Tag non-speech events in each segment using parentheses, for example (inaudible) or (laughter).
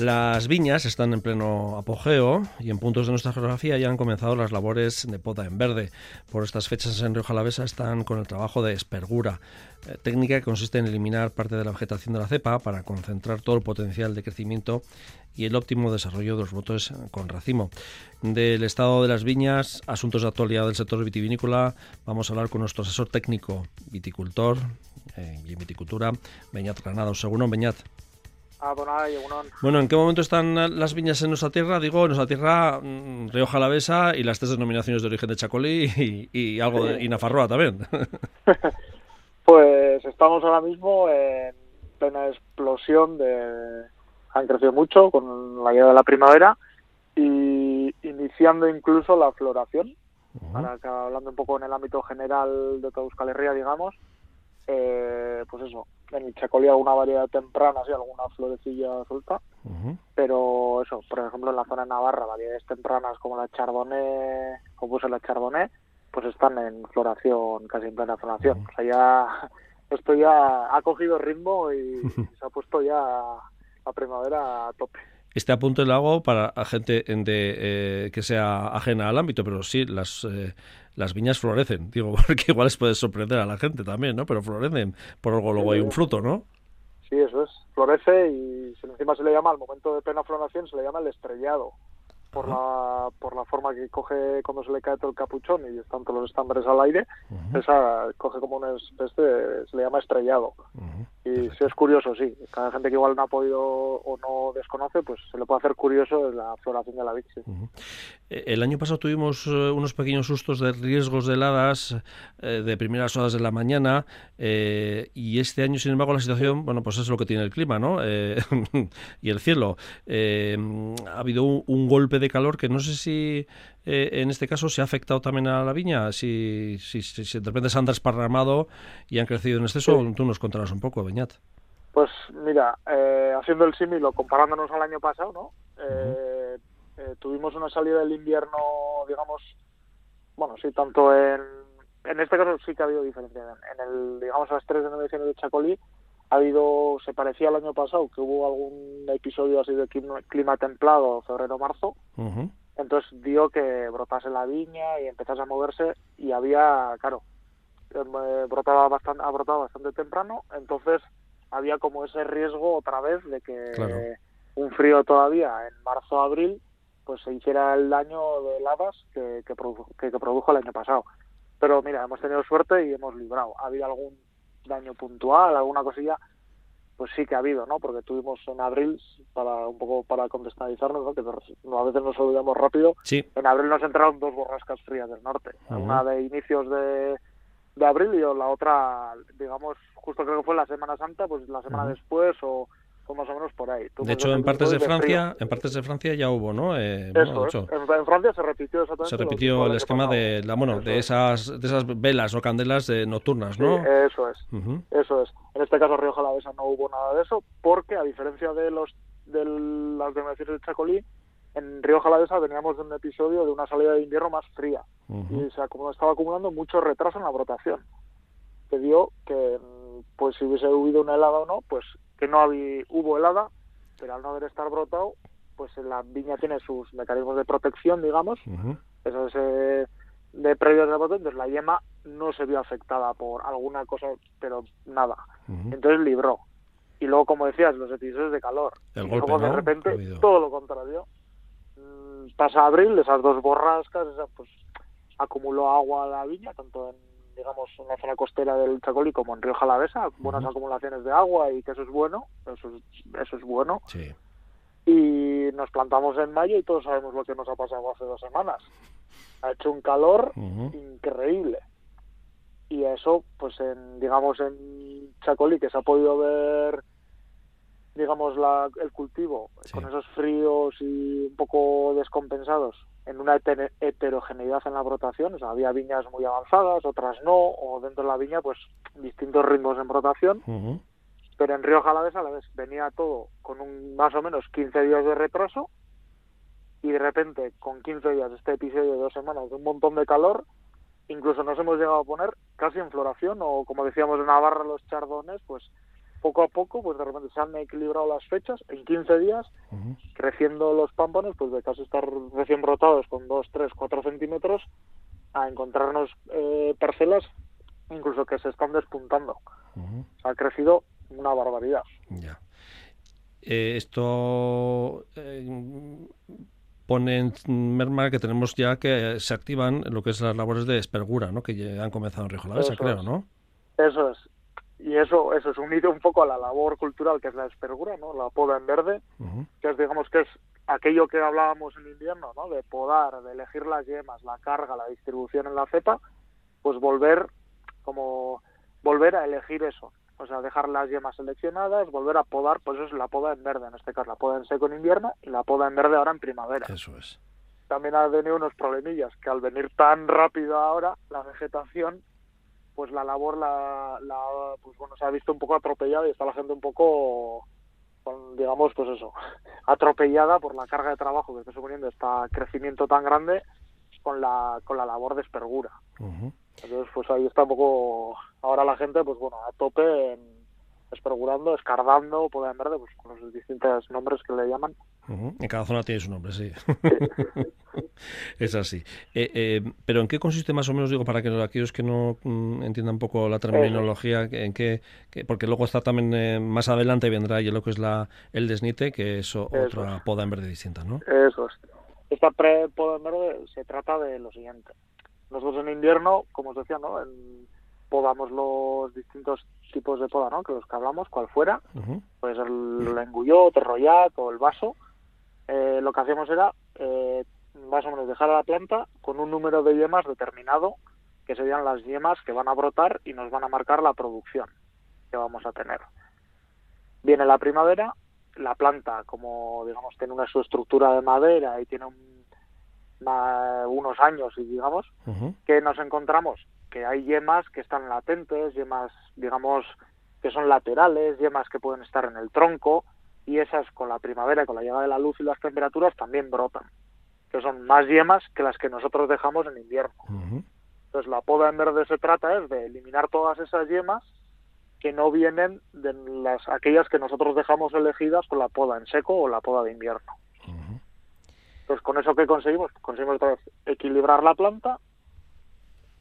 Las viñas están en pleno apogeo y en puntos de nuestra geografía ya han comenzado las labores de poda en verde. Por estas fechas en Río Jalavesa están con el trabajo de espergura, eh, técnica que consiste en eliminar parte de la vegetación de la cepa para concentrar todo el potencial de crecimiento y el óptimo desarrollo de los brotes con racimo. Del estado de las viñas, asuntos de actualidad del sector vitivinícola, vamos a hablar con nuestro asesor técnico viticultor eh, y en viticultura, Beñat Granados. Según Beñat. Bueno, ¿en qué momento están las viñas en nuestra tierra? Digo, en nuestra tierra, mm, Río Jalavesa y las tres denominaciones de origen de Chacolí y, algo de Inafarroa también. (laughs) (laughs) pues estamos ahora mismo en plena explosión de... Han crecido mucho con la llegada de la primavera y iniciando incluso la floración. Ahora hablando un poco en el ámbito general de toda Euskal Herria, digamos, eh, pues eso, en el Chacolí alguna variedad temprana, sí, alguna florecilla suelta, pero eso, por ejemplo en la zona de Navarra, variedades tempranas como la Chardonnay, como puse la Chardonnay, pues están en floración, casi en plena floración. O sea, ya (laughs) esto ya ha cogido ritmo y (laughs) se ha puesto ya la primavera a tope este apunte lo hago para gente de, eh, que sea ajena al ámbito, pero sí, las, eh, las viñas florecen, (laughs) digo, porque igual les puede sorprender a la gente también, ¿no? Pero florecen, por algo luego hay un fruto, ¿no? Sí, eso es, florece y encima se le llama, al momento de plena floración, se le llama el estrellado por la por la forma que coge cuando se le cae todo el capuchón y están todos los estambres al aire, esa coge como una especie, se le llama estrellado. Y si es curioso, sí. Cada gente que igual no ha podido o no desconoce, pues se le puede hacer curioso la floración de la vid. Eh, el año pasado tuvimos eh, unos pequeños sustos de riesgos de heladas eh, de primeras horas de la mañana y este año, sin embargo, la situación, bueno, pues es lo que tiene el clima, ¿no? (laughs) y el cielo. ha habido un golpe de calor que no sé si eh, en este caso se ha afectado también a la viña, si, si, si, de repente se han desparramado y han crecido en exceso, tú nos contarás un poco, Beñat. Pues mira, eh, haciendo el símil comparándonos al año pasado, ¿no? Eh, tuvimos una salida del invierno, digamos, bueno, sí, tanto en, en este caso sí que ha habido diferencia. En el, digamos, a las tres denominaciones de Chacolí ha habido, se parecía al año pasado, que hubo algún episodio así de clima, templado, febrero-marzo, entonces dio que brotase la viña y empezase a moverse y había, claro, eh, brotaba bastante, ha brotado bastante temprano, entonces había como ese riesgo otra vez de que un frío todavía en marzo-abril pues se hiciera el daño de heladas que, que, que, produjo el año pasado. Pero mira, hemos tenido suerte y hemos librado. Ha habido algún daño puntual, alguna cosilla, pues sí que ha habido, ¿no? Porque tuvimos en abril, para un poco para contextualizarnos, ¿no? Que a veces nos olvidamos rápido. Sí. En abril nos entraron dos borrascas frías del norte. Una de inicios de, de abril y la otra, digamos, justo creo que fue la Semana Santa, pues la semana después o más o menos por ahí. de hecho, en partes de Francia, en partes de Francia ya hubo, ¿no? Eh, en, Francia se repitió exactamente. Se repitió el esquema de la, bueno, de esas, de esas velas o candelas de nocturnas, ¿no? eso es, eso es. En este caso Río Jalavesa no hubo nada de eso, porque a diferencia de los de las denominaciones de Chacolí, en Río Jalavesa veníamos de un episodio de una salida de invierno más fría y se estaba acumulando mucho retraso en la brotación que dio que pues si hubiese habido una helada o no, pues que no había, hubo helada, pero al no haber estar brotado, pues la viña tiene sus mecanismos de protección, digamos, eso es eh, de previos de brote, entonces la yema no se vio afectada por alguna cosa, pero nada. Entonces libró. Y luego, como decías, los episodios de calor. y luego de repente, todo lo contrario. Mm, pasa abril, esas dos borrascas, esa, pues acumuló agua a la viña, tanto en digamos, en la zona costera del Chacolí como en Río Jalavesa, buenas acumulaciones de agua y que eso es bueno, eso es, eso es bueno. Sí. Y nos plantamos en mayo y todos sabemos lo que nos ha pasado hace dos semanas. Ha hecho un calor increíble. Y eso, pues, en, digamos, en Chacolí, que se ha podido ver digamos, la, el cultivo con esos fríos y un poco descompensados en una heterogeneidad en la brotación, o sea, había viñas muy avanzadas, otras no, o dentro de la viña, pues distintos ritmos en brotación, pero en Río Jalavesa a la vez venía todo con un más o menos 15 días de retraso y de repente con 15 días este episodio de dos semanas de un montón de calor, incluso nos hemos llegado a poner casi en floración o como decíamos en Navarra los chardones, pues poco a poco, pues de repente se han equilibrado las fechas, en 15 días, creciendo los pámpanos, pues de casi estar recién brotados con 2, 3, 4 centímetros, a encontrarnos eh, parcelas incluso que se están despuntando. Ha crecido una barbaridad. Ya. Eh, esto eh, pone en merma que tenemos ya que se activan lo que es las labores de espergura, ¿no? Que han comenzado en Jalavesa, creo, ¿no? Eso es. Y eso, eso es unido un poco a la labor cultural que es la espergura, ¿no? La poda en verde, que es, digamos, que es aquello que hablábamos en invierno, ¿no? De podar, de elegir las yemas, la carga, la distribución en la cepa, pues volver como volver a elegir eso, o sea, dejar las yemas seleccionadas, volver a podar, pues eso es la poda en verde, en este caso la poda en seco en invierno y la poda en verde ahora en primavera. Eso es. También ha venido unos problemillas, que al venir tan rápido ahora la vegetación, pues la labor la, la pues bueno, se ha visto un poco atropellada y está la gente un poco con, digamos, pues eso, (laughs) atropellada por la carga de trabajo que está suponiendo este crecimiento tan grande con la, con la labor de espergura. Entonces, pues ahí está un poco, ahora la gente, pues bueno, a tope en espergurando, escardando, poder verde, pues con los distintos nombres que le llaman. En cada zona tiene su nombre, sí. (laughs) es así. Eh, eh, pero ¿en qué consiste más o menos, digo, para que aquellos que no mm, entiendan un poco la terminología, en qué, porque luego está también eh, más adelante vendrá ya lo que es la el desnite, que es otra poda en verde distinta, ¿no? Eso es. Esta pre-poda en verde se trata de lo siguiente. Nosotros en invierno, como os decía, ¿no? podamos los distintos tipos de poda, ¿no? Que los que hablamos, cual fuera, pues el, engullot, el rollat o el vaso. Eh, lo que hacíamos era eh, más o menos dejar a la planta con un número de yemas determinado, que serían las yemas que van a brotar y nos van a marcar la producción que vamos a tener. Viene la primavera, la planta, como digamos, tiene una su estructura de madera y tiene un unos años, y digamos, que nos encontramos que hay yemas que están latentes, yemas, digamos, que son laterales, yemas que pueden estar en el tronco, y esas con la primavera, con la llegada de la luz y las temperaturas, también brotan, que son más yemas que las que nosotros dejamos en invierno. Entonces, la poda en verde se trata es de eliminar todas esas yemas que no vienen de las aquellas que nosotros dejamos elegidas con la poda en seco o la poda de invierno. Entonces, ¿con eso qué conseguimos? Conseguimos equilibrar la planta,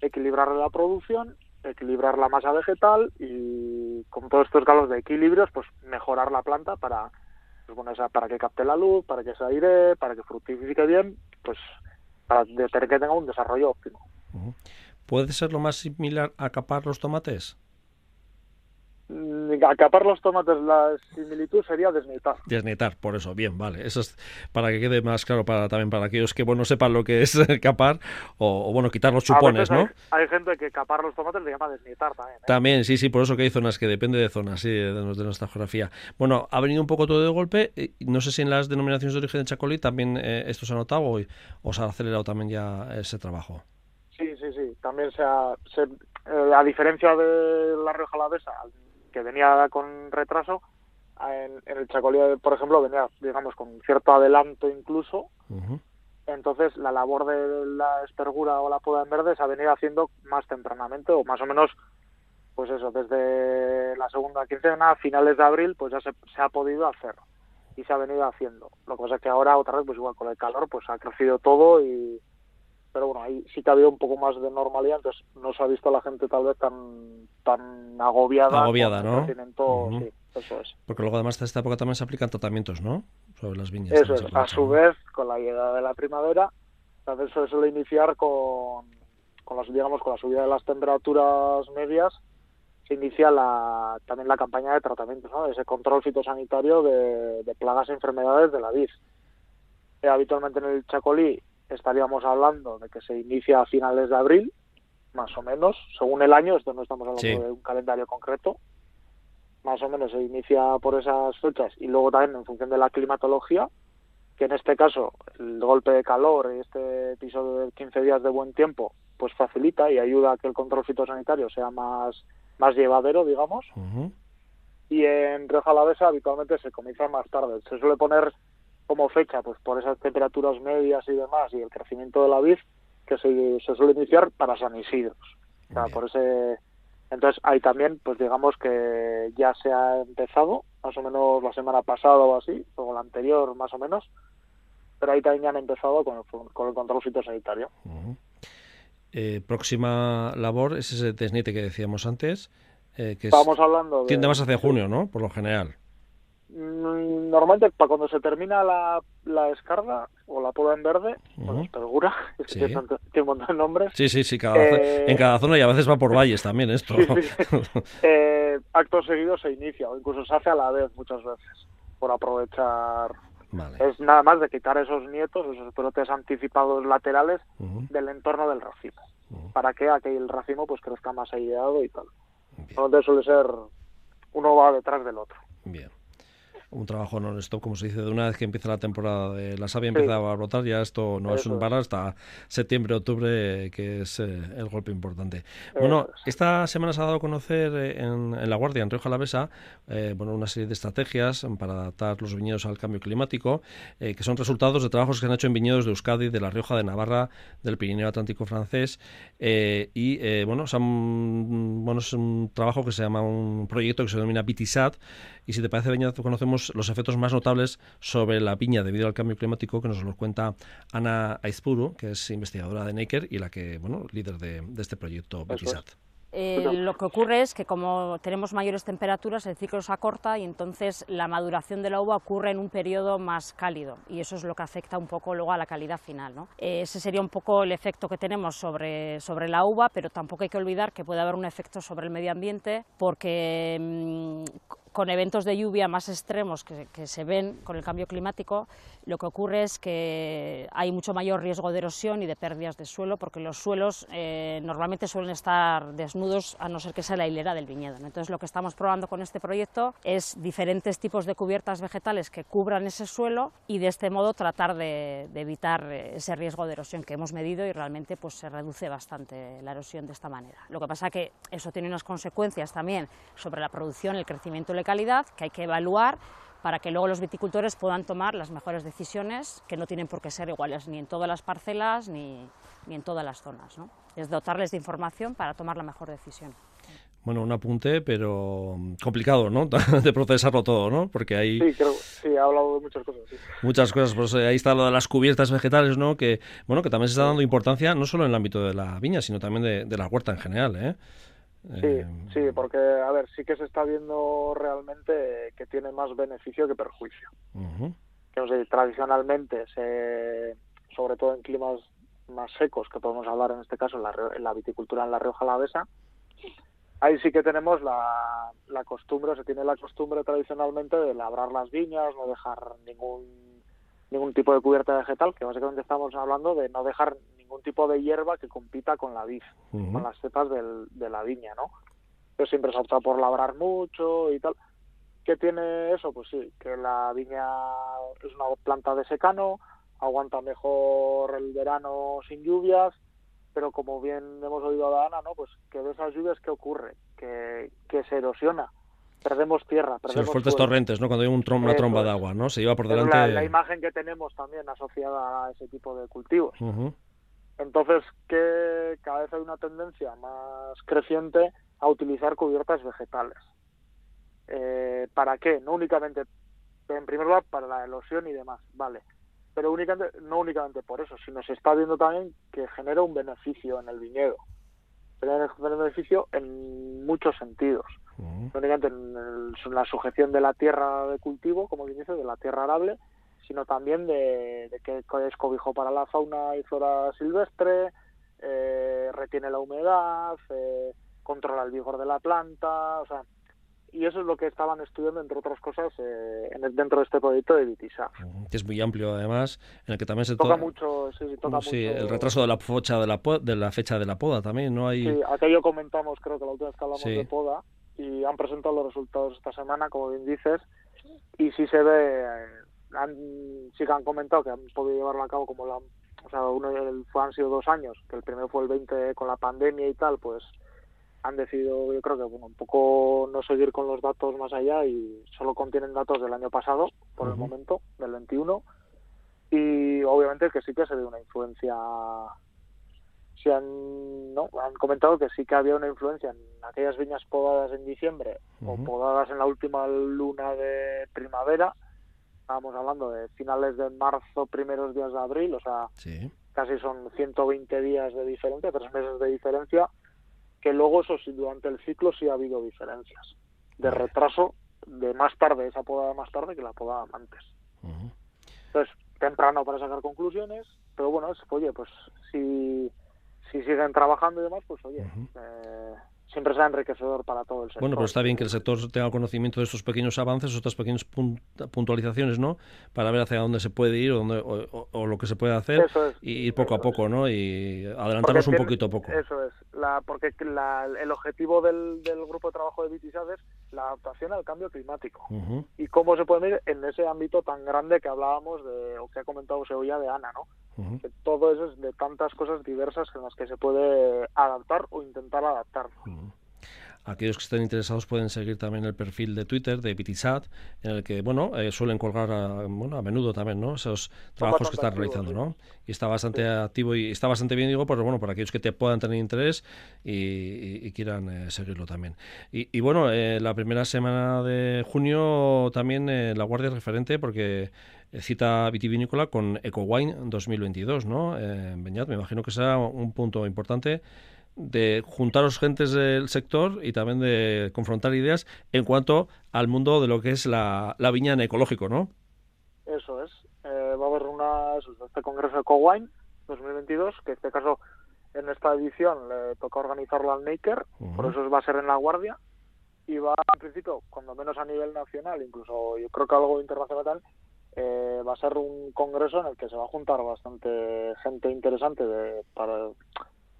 equilibrar la producción, equilibrar la masa vegetal y con todos estos grados de equilibrios, pues mejorar la planta para, pues bueno, para que capte la luz, para que se aire, para que fructifique bien, pues para que tenga un desarrollo óptimo. ¿Puede ser lo más similar a capar los tomates? Mm, acapar los tomates, la similitud sería desnetar. Desnetar, por eso, bien, vale. Eso es para que quede más claro para también para aquellos que bueno sepan lo que es (laughs) capar o, bueno quitar los chupones, ¿no? Hay, gente que capar los tomates le llama desnetar también. ¿eh? También, sí, sí, por eso que hay zonas que depende de zonas, sí, de, nuestra geografía. Bueno, ha venido un poco todo de golpe. No sé si en las denominaciones de origen de Chacolí también eh, esto se ha notado o, se ha acelerado también ya ese trabajo. Sí, sí, sí. También se ha, eh, a diferencia de la Rioja Alavesa, que venía con retraso, en, el Chacolí, por ejemplo, venía, digamos, con cierto adelanto incluso. Entonces, la labor de la espergura o la poda en verde se ha venido haciendo más tempranamente, o más o menos, pues eso, desde la segunda quincena, a finales de abril, pues ya se, se ha podido hacer y se ha venido haciendo. Lo que pasa es que ahora, otra vez, pues igual con el calor, pues ha crecido todo y, pero bueno, ahí sí que ha habido un poco más de normalidad, entonces no se ha visto a la gente tal vez tan tan agobiada. Agobiada, ¿no? sí, eso es. Porque luego además de esta época también se aplican tratamientos, ¿no? Sobre las viñas. Eso es, a su vez, con la llegada de la primavera, entonces se suele iniciar con, con las, digamos, con la subida de las temperaturas medias, se inicia la, también la campaña de tratamientos, ¿no? Ese control fitosanitario de, de plagas e enfermedades de la vid. Eh, habitualmente en el Chacolí estaríamos hablando de que se inicia a finales de abril, más o menos, según el año, esto no estamos hablando de un calendario concreto, más o menos se inicia por esas fechas y luego también en función de la climatología, que en este caso el golpe de calor y este episodio de 15 días de buen tiempo, pues facilita y ayuda a que el control fitosanitario sea más, más llevadero, digamos. Y en Rioja Alavesa habitualmente se comienza más tarde. Se suele poner como fecha, pues por esas temperaturas medias y demás y el crecimiento de la vid, que se, suele iniciar para San Isidro. O sea, por ese Entonces ahí también, pues digamos que ya se ha empezado, más o menos la semana pasada o así, o la anterior más o menos, pero ahí también han empezado con el, con el control fitosanitario. Eh, próxima labor es ese tesnite que decíamos antes, eh, que Estamos hablando de... tiende más hacia junio, ¿no? Por lo general. Mm, normalmente para cuando se termina la, la descarga o la poda en verde, uh (laughs) -huh. es que tiene, un montón de nombres. Sí, sí, sí, eh, en cada zona y a veces va por valles también esto. (laughs) eh, acto seguido se inicia o incluso se hace a la vez muchas veces por aprovechar. Es nada más de quitar esos nietos, esos brotes anticipados laterales del entorno del racimo, para que aquel racimo pues crezca más aireado y tal. Entonces suele ser uno va detrás del otro. Bien un trabajo non-stop, como se dice, de una vez que empieza la temporada de la savia empieza a brotar, ya esto no es un bar hasta septiembre, octubre, que es eh, el golpe importante. Bueno, esta semana se ha dado a conocer eh, en, La Guardia, en Río Jalavesa, eh, bueno, una serie de estrategias para adaptar los viñedos al cambio climático, que son resultados de trabajos que se han hecho en viñedos de Euskadi, de La Rioja, de Navarra, del Pirineo Atlántico francés, y bueno, bueno, es un trabajo que se llama, un proyecto que se denomina BITISAT, y si te parece, Beñat, conocemos los efectos más notables sobre la piña debido al cambio climático, que nos lo cuenta Ana Aizpuru, que es investigadora de Naker y la que, bueno, líder de, este proyecto BITISAT. Eh, lo que ocurre es que como tenemos mayores temperaturas, el ciclo se acorta y entonces la maduración de la uva ocurre en un periodo más cálido y eso es lo que afecta un poco luego a la calidad final. ¿no? Eh, ese sería un poco el efecto que tenemos sobre, sobre la uva, pero tampoco hay que olvidar que puede haber un efecto sobre el medio ambiente porque mm, con eventos de lluvia más extremos que, se ven con el cambio climático, lo que ocurre es que hay mucho mayor riesgo de erosión y de pérdidas de suelo, porque los suelos eh, normalmente suelen estar desnudos a no ser que sea la hilera del viñedo. Entonces, lo que estamos probando con este proyecto es diferentes tipos de cubiertas vegetales que cubran ese suelo y de este modo tratar de, evitar ese riesgo de erosión que hemos medido y realmente pues, se reduce bastante la erosión de esta manera. Lo que pasa que eso tiene unas consecuencias también sobre la producción, el crecimiento calidad que hay que evaluar para que luego los viticultores puedan tomar las mejores decisiones, que no tienen por qué ser iguales ni en todas las parcelas ni, ni en todas las zonas. ¿no? Es dotarles de información para tomar la mejor decisión. Bueno, un apunte, pero complicado, ¿no? (laughs) de procesarlo todo, ¿no? Porque ahí... Sí, creo, sí, ha hablado de muchas cosas. Sí. Muchas cosas, pues ahí está lo de las cubiertas vegetales, ¿no? Que, bueno, que también se está dando importancia no solo en el ámbito de la viña, sino también de, de la huerta en general, ¿eh? Sí, eh, sí, porque, a ver, sí que se está viendo realmente que tiene más beneficio que perjuicio. que, tradicionalmente, se, sobre todo en climas más secos, que podemos hablar en este caso en la, en la viticultura en la Rioja Alavesa, ahí sí que tenemos la, la costumbre, se tiene la costumbre tradicionalmente de labrar las viñas, no dejar ningún ningún tipo de cubierta vegetal, que básicamente estamos hablando de no dejar ningún tipo de hierba que compita con la vid, con las cepas del, de la viña, ¿no? Pero siempre se opta por labrar mucho y tal. ¿Qué tiene eso? Pues sí, que la viña es una planta de secano, aguanta mejor el verano sin lluvias, pero como bien hemos oído a Ana, ¿no? Pues que de esas lluvias, ¿qué ocurre? Que, que se erosiona perdemos tierra. Perdemos sí, los fuertes torrentes, ¿no? Cuando hay un una tromba de agua, ¿no? Se lleva por delante... La, la, imagen que tenemos también asociada a ese tipo de cultivos. Entonces, que cada vez hay una tendencia más creciente a utilizar cubiertas vegetales. Eh, ¿Para qué? No únicamente, en primer lugar, para la erosión y demás, vale. Pero únicamente, no únicamente por eso, sino se está viendo también que genera un beneficio en el viñedo. Genera un beneficio en muchos sentidos. No únicamente en, la sujeción de la tierra de cultivo, como bien dice, de la tierra arable, sino también de, que es cobijo para la fauna y flora silvestre, eh, retiene la humedad, eh, controla el vigor de la planta, o sea, y eso es lo que estaban estudiando, entre otras cosas, eh, dentro de este proyecto de Vitisa. Que es muy amplio, además, en el que también se toca mucho, sí, toca sí, el retraso de la fecha de la, de la fecha de la poda también, ¿no? Hay... Sí, aquello comentamos, creo que la última vez que hablamos de poda, y han presentado los resultados esta semana, como bien dices, y sí se ve han, sí que han comentado que han podido llevarlo a cabo como la, o sea, uno fue, han sido dos años, que el primero fue el 20 con la pandemia y tal, pues han decidido, yo creo que bueno, un poco no seguir con los datos más allá y solo contienen datos del año pasado, por el momento, del 21, y obviamente que sí que se ve una influencia se han, ¿no? han comentado que sí que había una influencia en aquellas viñas podadas en diciembre o podadas en la última luna de primavera. Estábamos hablando de finales de marzo, primeros días de abril, o sea, casi son 120 días de diferencia, tres meses de diferencia, que luego eso sí, durante el ciclo sí ha habido diferencias. De retraso de más tarde, esa podada más tarde que la podada antes. Entonces, temprano para sacar conclusiones, pero bueno, oye, pues si si siguen trabajando y demás, pues oye, eh, siempre será enriquecedor para todo el sector. Bueno, pero está bien que el sector tenga conocimiento de estos pequeños avances, estas pequeñas puntualizaciones, ¿no? Para ver hacia dónde se puede ir o, dónde, o, lo que se puede hacer y ir poco a poco, ¿no? Y adelantarnos un poquito a poco. Eso es, la, porque la, el objetivo del, del, grupo de trabajo de BTSAD es la adaptación al cambio climático. Y cómo se puede medir en ese ámbito tan grande que hablábamos de, o que ha comentado Seoya de Ana, ¿no? que todo eso es de tantas cosas diversas en las que se puede adaptar o intentar adaptar. Aquellos que estén interesados pueden seguir también el perfil de Twitter de BTSAT, en el que bueno eh, suelen colgar a, bueno, a menudo también ¿no? esos trabajos que están realizando. ¿no? Y está bastante activo y está bastante bien, digo, pues, bueno, para aquellos que te puedan tener interés y, quieran eh, seguirlo también. Y, bueno, eh, la primera semana de junio también la Guardia es referente porque cita vitivinícola con EcoWine 2022, ¿no? Beñat, me imagino que será un punto importante de juntaros gentes del sector y también de confrontar ideas en cuanto al mundo de lo que es la, viña en ecológico, ¿no? Eso es. Eh, va a haber una, este Congreso EcoWine 2022, que en este caso en esta edición le toca organizarlo al Maker, por eso va a ser en La Guardia, y va en principio, cuando menos a nivel nacional, incluso yo creo que algo internacional, eh, va a ser un congreso en el que se va a juntar bastante gente interesante de, para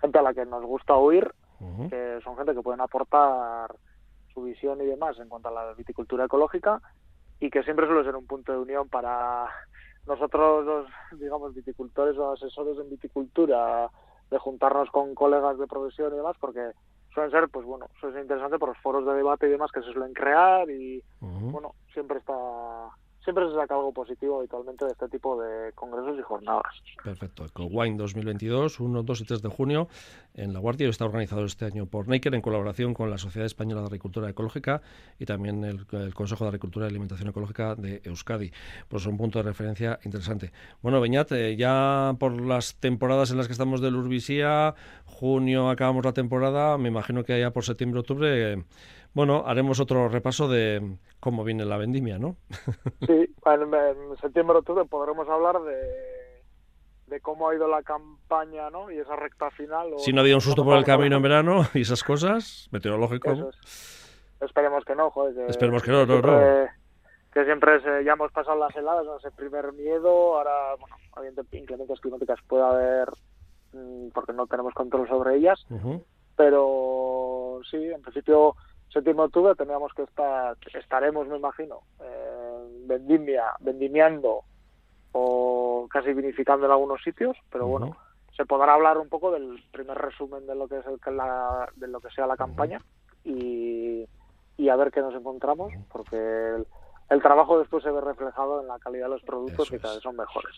gente a la que nos gusta oír, que son gente que pueden aportar su visión y demás en cuanto a la viticultura ecológica y que siempre suele ser un punto de unión para nosotros los, digamos, viticultores o asesores en viticultura, de juntarnos con colegas de profesión y demás, porque suelen ser, pues bueno, suele ser interesante por los foros de debate y demás que se suelen crear y, bueno, siempre está siempre se saca algo positivo habitualmente de este tipo de congresos y jornadas. Perfecto. EcoWine 2022, 1, 2 y 3 de junio en La Guardia. Está organizado este año por Naker en colaboración con la Sociedad Española de Agricultura Ecológica y también el, Consejo de Agricultura y Alimentación Ecológica de Euskadi. Pues un punto de referencia interesante. Bueno, Beñat, eh, ya por las temporadas en las que estamos del Urbisía, junio acabamos la temporada, me imagino que ya por septiembre, octubre... Bueno, haremos otro repaso de cómo viene la vendimia, ¿no? (laughs) sí, en, septiembre, octubre podremos hablar de, de cómo ha ido la campaña, ¿no? Y esa recta final. si no había un susto por el camino en verano (laughs) y esas cosas, meteorológico. Esperemos que no, joder. Esperemos que no, no, no. Que siempre ya hemos pasado las heladas, ese primer miedo, ahora, bueno, inclemencias climáticas puede haber, mm, porque no tenemos control sobre ellas, pero sí, en principio séptimo octubre teníamos que estar, estaremos, me imagino, eh, vendimia, vendimiando o casi vinificando en algunos sitios, pero bueno, se podrá hablar un poco del primer resumen de lo que es el, la, de lo que sea la campaña y, y a ver qué nos encontramos, porque el, el trabajo después se ve reflejado en la calidad de los productos que cada vez son mejores.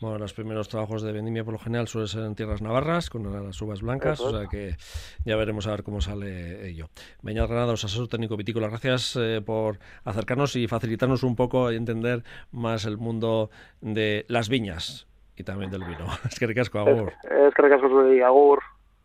Bueno, los primeros trabajos de vendimia por lo general suelen ser en tierras navarras, con las uvas blancas, o sea que ya veremos a ver cómo sale ello. Beñat Granados, asesor técnico vitícola, gracias eh, por acercarnos y facilitarnos un poco y entender más el mundo de las viñas y también del vino. (laughs) Es que ricasco, Agur. Es que ricasco, Agur.